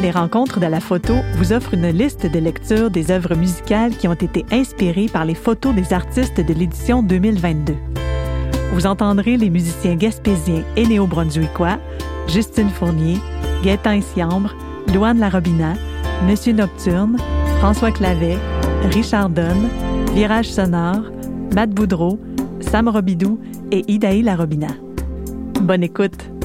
Les rencontres de la photo vous offrent une liste de lecture des œuvres musicales qui ont été inspirées par les photos des artistes de l'édition 2022. Vous entendrez les musiciens gaspésiens et néo-brunswickois, Justine Fournier, Gaëtan Siambre, Louane Larobina, Monsieur Nocturne, François Clavet, Richard Donne, Virage Sonore, Matt Boudreau, Sam Robidou et Idaï Larobina. Bonne écoute!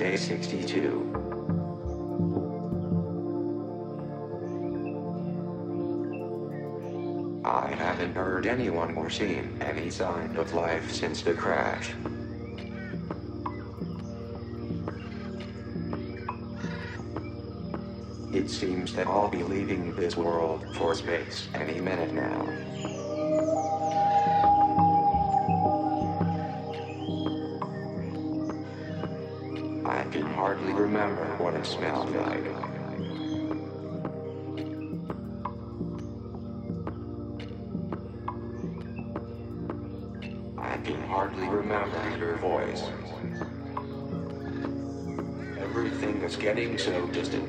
Day 62. I haven't heard anyone or seen any sign of life since the crash. It seems that I'll be leaving this world for space any minute now. Remember what it smelled like. I can hardly remember your voice. Everything is getting so distant.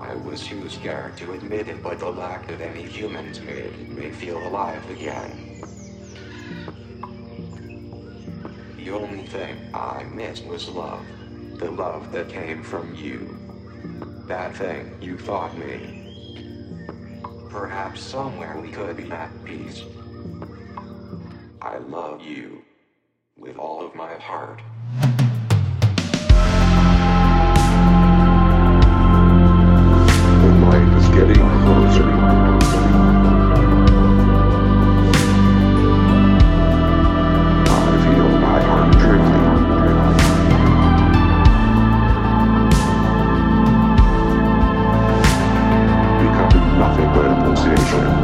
I was too scared to admit it, but the lack of any humans made me feel alive again. The only thing I missed was love. The love that came from you. That thing you thought me. Perhaps somewhere we could be at peace. I love you. With all of my heart. Israel.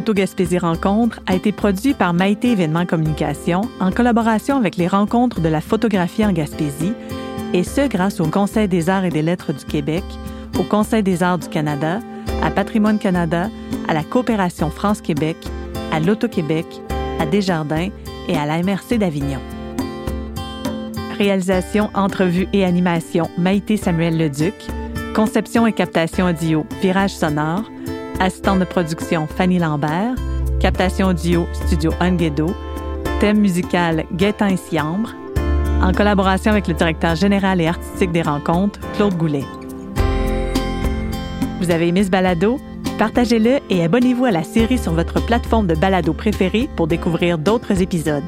Photo Gaspésie Rencontre a été produit par Maïté Événements Communication en collaboration avec les rencontres de la photographie en Gaspésie, et ce grâce au Conseil des arts et des lettres du Québec, au Conseil des arts du Canada, à Patrimoine Canada, à la Coopération France-Québec, à l'Auto-Québec, à Desjardins et à la MRC d'Avignon. Réalisation, entrevue et animation Maïté Samuel Leduc. Conception et captation audio Virage sonore assistante de production Fanny Lambert, captation audio Studio Unguedo, thème musical Gaétan Siambre, en collaboration avec le directeur général et artistique des rencontres, Claude Goulet. Vous avez aimé ce balado? Partagez-le et abonnez-vous à la série sur votre plateforme de balado préférée pour découvrir d'autres épisodes.